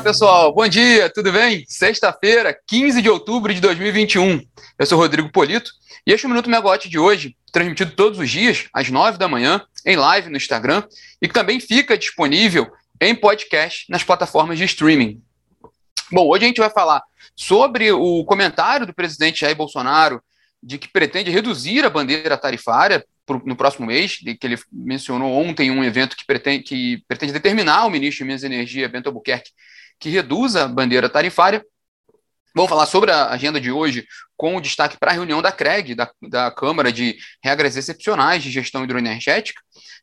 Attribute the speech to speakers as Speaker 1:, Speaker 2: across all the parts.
Speaker 1: Olá, pessoal. Bom dia, tudo bem? Sexta-feira, 15 de outubro de 2021. Eu sou Rodrigo Polito e este é o Minuto Megawatt de hoje, transmitido todos os dias, às 9 da manhã, em live no Instagram e que também fica disponível em podcast nas plataformas de streaming. Bom, hoje a gente vai falar sobre o comentário do presidente Jair Bolsonaro de que pretende reduzir a bandeira tarifária no próximo mês, que ele mencionou ontem um evento que pretende, que pretende determinar o ministro de Minas e Energia, Bento Albuquerque, que reduza a bandeira tarifária. Vamos falar sobre a agenda de hoje, com o destaque para a reunião da CREG, da, da Câmara de Regras Excepcionais de Gestão Hidroenergética,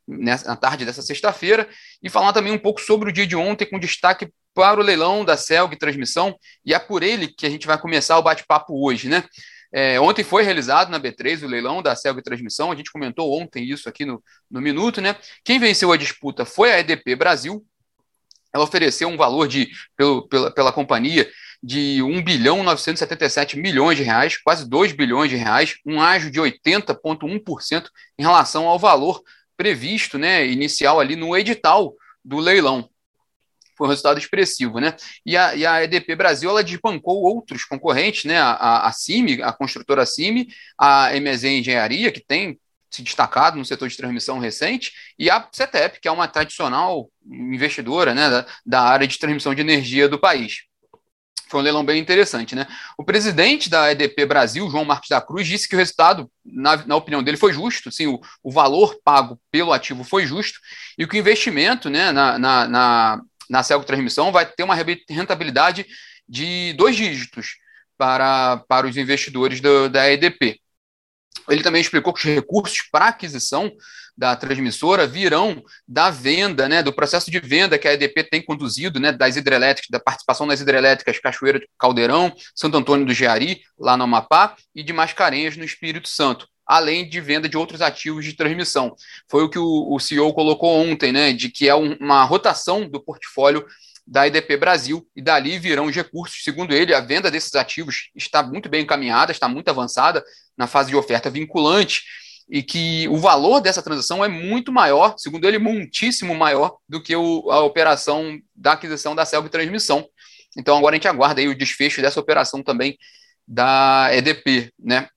Speaker 1: nessa, na tarde dessa sexta-feira, e falar também um pouco sobre o dia de ontem, com destaque para o leilão da CELG Transmissão, e é por ele que a gente vai começar o bate-papo hoje, né? É, ontem foi realizado na B3 o leilão da Celg Transmissão, a gente comentou ontem isso aqui no, no Minuto, né? Quem venceu a disputa foi a EDP Brasil. Ela ofereceu um valor de, pelo, pela, pela companhia de 1 bilhão 977 milhões de reais, quase 2 bilhões de reais, um ágio de 80,1% em relação ao valor previsto, né, inicial ali no edital do leilão foi um resultado expressivo, né? E a, e a EDP Brasil ela desbancou outros concorrentes, né? A, a, a CIMI, a construtora CIMI, a MZ Engenharia, que tem se destacado no setor de transmissão recente, e a CETEP, que é uma tradicional investidora né, da, da área de transmissão de energia do país. Foi um leilão bem interessante, né? O presidente da EDP Brasil, João Marcos da Cruz, disse que o resultado, na, na opinião dele, foi justo, sim, o, o valor pago pelo ativo foi justo, e que o investimento né, na, na, na na Celco Transmissão vai ter uma rentabilidade de dois dígitos para, para os investidores do, da EDP. Ele também explicou que os recursos para aquisição da transmissora virão da venda, né, do processo de venda que a EDP tem conduzido, né, das hidrelétricas, da participação das hidrelétricas Cachoeira de Caldeirão, Santo Antônio do Jeari, lá no Amapá, e de Mascarenhas, no Espírito Santo além de venda de outros ativos de transmissão. Foi o que o, o CEO colocou ontem, né, de que é um, uma rotação do portfólio da IDP Brasil, e dali virão os recursos. Segundo ele, a venda desses ativos está muito bem encaminhada, está muito avançada na fase de oferta vinculante, e que o valor dessa transação é muito maior, segundo ele, muitíssimo maior do que o, a operação da aquisição da Celg Transmissão. Então agora a gente aguarda aí o desfecho dessa operação também da EDP, né?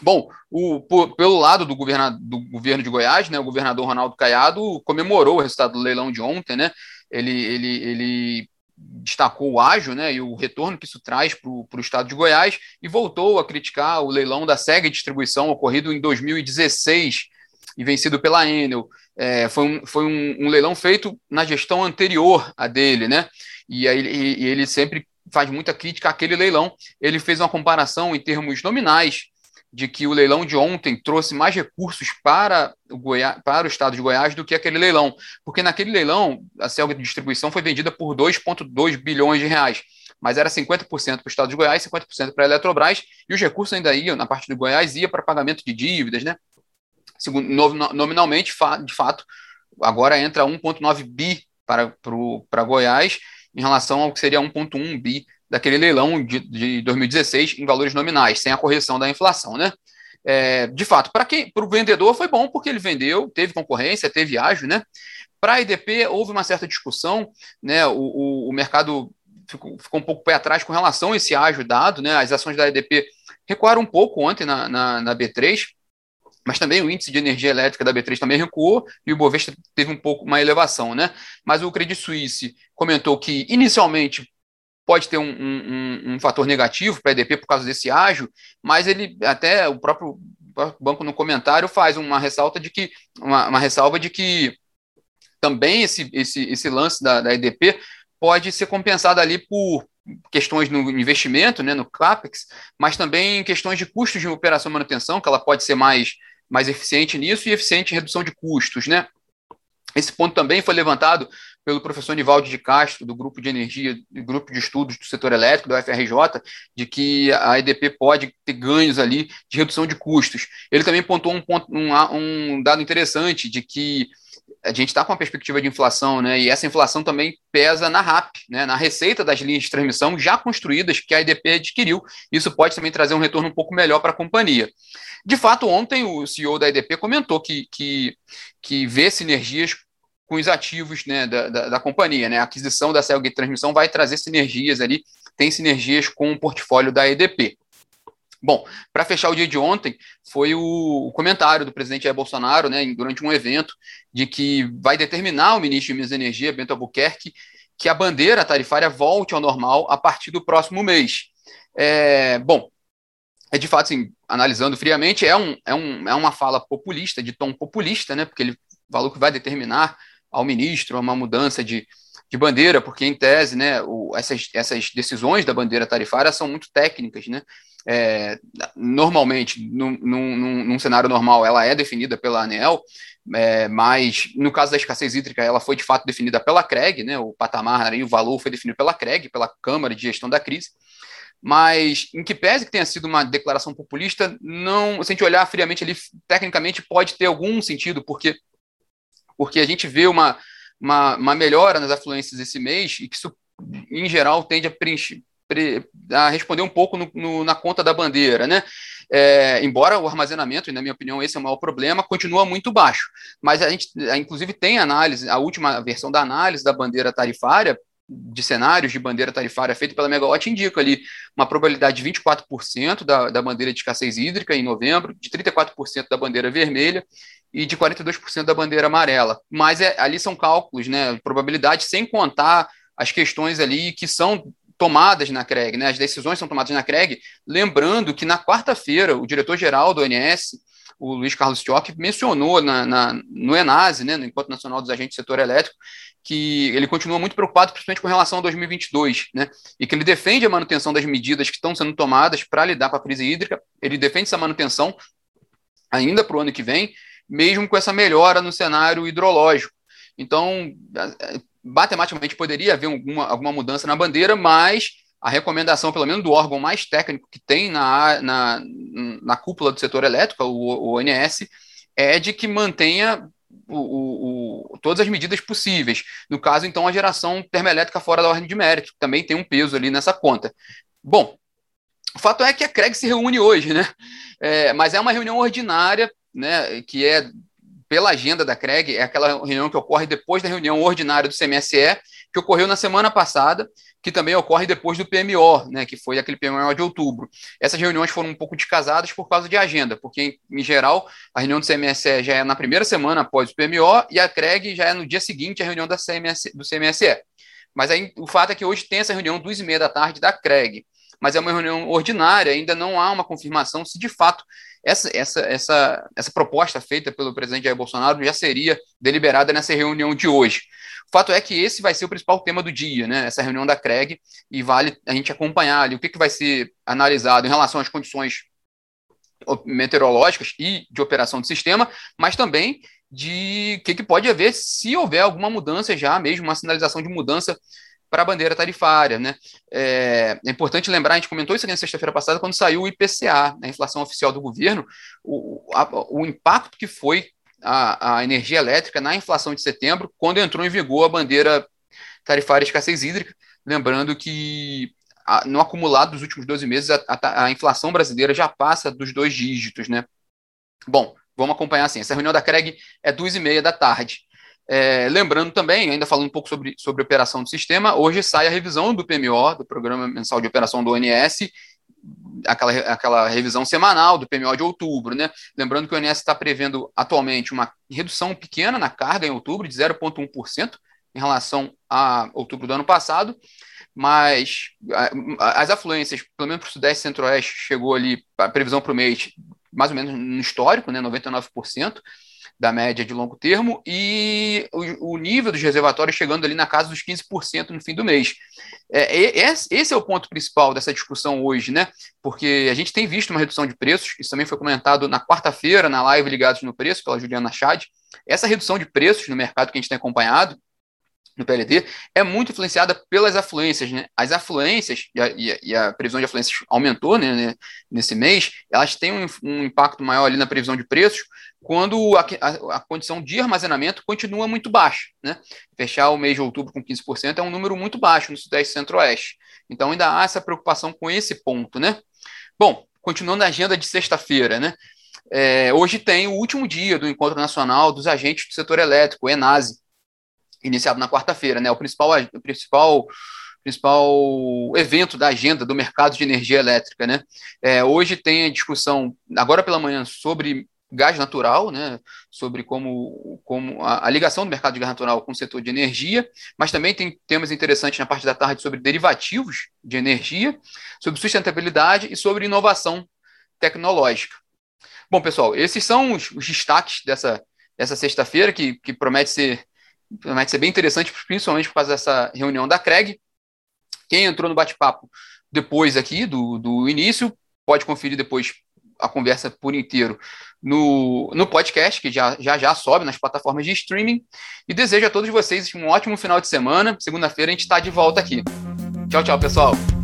Speaker 1: Bom, o, por, pelo lado do, do governo de Goiás, né, o governador Ronaldo Caiado comemorou o resultado do leilão de ontem, né? Ele, ele, ele destacou o ágio né, e o retorno que isso traz para o estado de Goiás e voltou a criticar o leilão da SEG Distribuição ocorrido em 2016 e vencido pela Enel. É, foi um, foi um, um, leilão feito na gestão anterior a dele, né? E, aí, e, e ele sempre faz muita crítica àquele leilão. Ele fez uma comparação em termos nominais de que o leilão de ontem trouxe mais recursos para o, Goiás, para o estado de Goiás do que aquele leilão, porque naquele leilão a Celga de distribuição foi vendida por 2,2 bilhões de reais, mas era 50% para o estado de Goiás, 50% para a Eletrobras, e os recursos ainda iam, na parte do Goiás, ia para pagamento de dívidas, né? Segundo, nominalmente, de fato, agora entra 1,9 bi para, para Goiás, em relação ao que seria 1,1 bi daquele leilão de, de 2016 em valores nominais, sem a correção da inflação, né? É, de fato, para quem, para o vendedor foi bom porque ele vendeu, teve concorrência, teve ágio, né? Para a IDP houve uma certa discussão, né? O, o, o mercado ficou, ficou, um pouco pé atrás com relação a esse ágio dado, né? As ações da IDP recuaram um pouco ontem na, na, na B3, mas também o índice de energia elétrica da B3 também recuou e o Bovespa teve um pouco uma elevação, né? Mas o Credit Suisse comentou que inicialmente pode ter um, um, um fator negativo para a EDP por causa desse ágio, mas ele até o próprio banco no comentário faz uma ressalta de que uma, uma ressalva de que também esse, esse, esse lance da, da EDP pode ser compensado ali por questões no investimento, né, no CAPEX, mas também questões de custos de operação e manutenção, que ela pode ser mais, mais eficiente nisso e eficiente em redução de custos, né? Esse ponto também foi levantado pelo professor Nivaldo de Castro, do Grupo de Energia, do Grupo de Estudos do Setor Elétrico, da UFRJ, de que a EDP pode ter ganhos ali de redução de custos. Ele também pontuou um, ponto, um, um dado interessante de que a gente está com uma perspectiva de inflação, né? E essa inflação também pesa na RAP, né? Na receita das linhas de transmissão já construídas que a EDP adquiriu. Isso pode também trazer um retorno um pouco melhor para a companhia. De fato, ontem o CEO da EDP comentou que, que, que vê sinergias com os ativos né, da, da, da, companhia. Né? A aquisição da Celgate Transmissão vai trazer sinergias ali, tem sinergias com o portfólio da EDP. Bom, para fechar o dia de ontem, foi o, comentário do presidente Jair Bolsonaro, né, durante um evento, de que vai determinar o ministro de Minas e Energia, Bento Albuquerque, que a bandeira tarifária volte ao normal a partir do próximo mês. É, bom, é de fato, assim, analisando friamente, é, um, é, um, é uma fala populista, de tom populista, né, porque ele falou que vai determinar ao ministro uma mudança de, de bandeira, porque em tese, né, o, essas, essas decisões da bandeira tarifária são muito técnicas, né, é, normalmente, num, num, num, cenário normal, ela é definida pela ANEL, é, mas no caso da escassez hídrica, ela foi de fato definida pela CREG, né, o patamar e o valor foi definido pela CREG, pela Câmara de Gestão da Crise, mas em que pese que tenha sido uma declaração populista, não, se a gente olhar friamente ali, tecnicamente pode ter algum sentido, porque, porque a gente vê uma, uma, uma melhora nas afluências esse mês e que isso, em geral, tende a preencher, a responder um pouco no, no, na conta da bandeira, né? É, embora o armazenamento, e na minha opinião esse é o maior problema, continua muito baixo. Mas a gente, inclusive, tem análise, a última versão da análise da bandeira tarifária, de cenários de bandeira tarifária feita pela Megawatt indica ali uma probabilidade de 24% da, da bandeira de escassez hídrica em novembro, de 34% da bandeira vermelha e de 42% da bandeira amarela. Mas é, ali são cálculos, né, probabilidade sem contar as questões ali que são tomadas na CREG, né, as decisões são tomadas na CREG, lembrando que na quarta-feira o diretor-geral do ONS o Luiz Carlos Tioc mencionou na, na, no ENASE, né, no Encontro Nacional dos Agentes do Setor Elétrico, que ele continua muito preocupado, principalmente com relação a 2022, né, e que ele defende a manutenção das medidas que estão sendo tomadas para lidar com a crise hídrica, ele defende essa manutenção ainda para o ano que vem, mesmo com essa melhora no cenário hidrológico. Então, matematicamente poderia haver alguma, alguma mudança na bandeira, mas a recomendação, pelo menos do órgão mais técnico que tem na, na, na cúpula do setor elétrico, o, o ONS, é de que mantenha o, o, todas as medidas possíveis. No caso, então, a geração termoelétrica fora da ordem de mérito, que também tem um peso ali nessa conta. Bom, o fato é que a CREG se reúne hoje, né? É, mas é uma reunião ordinária, né? Que é pela agenda da CREG, é aquela reunião que ocorre depois da reunião ordinária do CMSE, que ocorreu na semana passada, que também ocorre depois do PMO, né, que foi aquele PMO de outubro. Essas reuniões foram um pouco descasadas por causa de agenda, porque, em, geral, a reunião do CMSE já é na primeira semana após o PMO e a CREG já é no dia seguinte a reunião da CMS, do CMSE. Mas aí, o fato é que hoje tem essa reunião duas e meia da tarde da CREG, mas é uma reunião ordinária, ainda não há uma confirmação se de fato essa, essa, essa, essa proposta feita pelo presidente Jair Bolsonaro já seria deliberada nessa reunião de hoje. O fato é que esse vai ser o principal tema do dia, né? Essa reunião da CREG, e vale a gente acompanhar ali o que, que vai ser analisado em relação às condições meteorológicas e de operação do sistema, mas também de o que, que pode haver se houver alguma mudança já mesmo, uma sinalização de mudança para a bandeira tarifária. Né? É, é, importante lembrar, a gente comentou isso aqui na sexta-feira passada, quando saiu o IPCA, né, a inflação oficial do governo, o, a, o impacto que foi a, a energia elétrica na inflação de setembro, quando entrou em vigor a bandeira tarifária escassez hídrica. Lembrando que a, no acumulado dos últimos 12 meses, a, a, a, inflação brasileira já passa dos dois dígitos. Né? Bom, vamos acompanhar assim. Essa reunião da CREG é duas e meia da tarde. É, lembrando também, ainda falando um pouco sobre, sobre operação do sistema, hoje sai a revisão do PMO, do Programa Mensal de Operação do ONS, aquela, aquela revisão semanal do PMO de outubro, né? Lembrando que o ONS está prevendo atualmente uma redução pequena na carga em outubro, de 0,1% em relação a outubro do ano passado, mas as afluências, pelo menos para o Sudeste e Centro-Oeste, chegou ali, a previsão para o mês, mais ou menos no histórico, né, 99% da média de longo termo, e o, o, nível dos reservatórios chegando ali na casa dos 15% no fim do mês. É, esse é o ponto principal dessa discussão hoje, né? Porque a gente tem visto uma redução de preços, isso também foi comentado na quarta-feira, na live Ligados no Preço, pela Juliana Chad. Essa redução de preços no mercado que a gente tem acompanhado, no PLD é muito influenciada pelas afluências. Né? As afluências, e a, e a, previsão de afluências aumentou né, né, nesse mês, elas têm um, um, impacto maior ali na previsão de preços quando a, a, a, condição de armazenamento continua muito baixa. Né? Fechar o mês de outubro com 15% é um número muito baixo no Sudeste e Centro-Oeste. Então ainda há essa preocupação com esse ponto. Né? Bom, continuando a agenda de sexta-feira, né? É, hoje tem o último dia do Encontro Nacional dos Agentes do Setor Elétrico, ENASE, iniciado na quarta-feira, né? O principal, o principal principal evento da agenda do mercado de energia elétrica, né? É, hoje tem a discussão, agora pela manhã, sobre gás natural, né, sobre como, como a, a, ligação do mercado de gás natural com o setor de energia, mas também tem temas interessantes na parte da tarde sobre derivativos de energia, sobre sustentabilidade e sobre inovação tecnológica. Bom, pessoal, esses são os, os destaques dessa, dessa sexta-feira, que, que promete ser, promete ser bem interessante, principalmente por causa dessa reunião da CREG. Quem entrou no bate-papo depois aqui do, do início, pode conferir depois a conversa por inteiro no, no podcast, que já, já já sobe nas plataformas de streaming. E desejo a todos vocês um ótimo final de semana. Segunda-feira a gente está de volta aqui. Tchau, tchau, pessoal.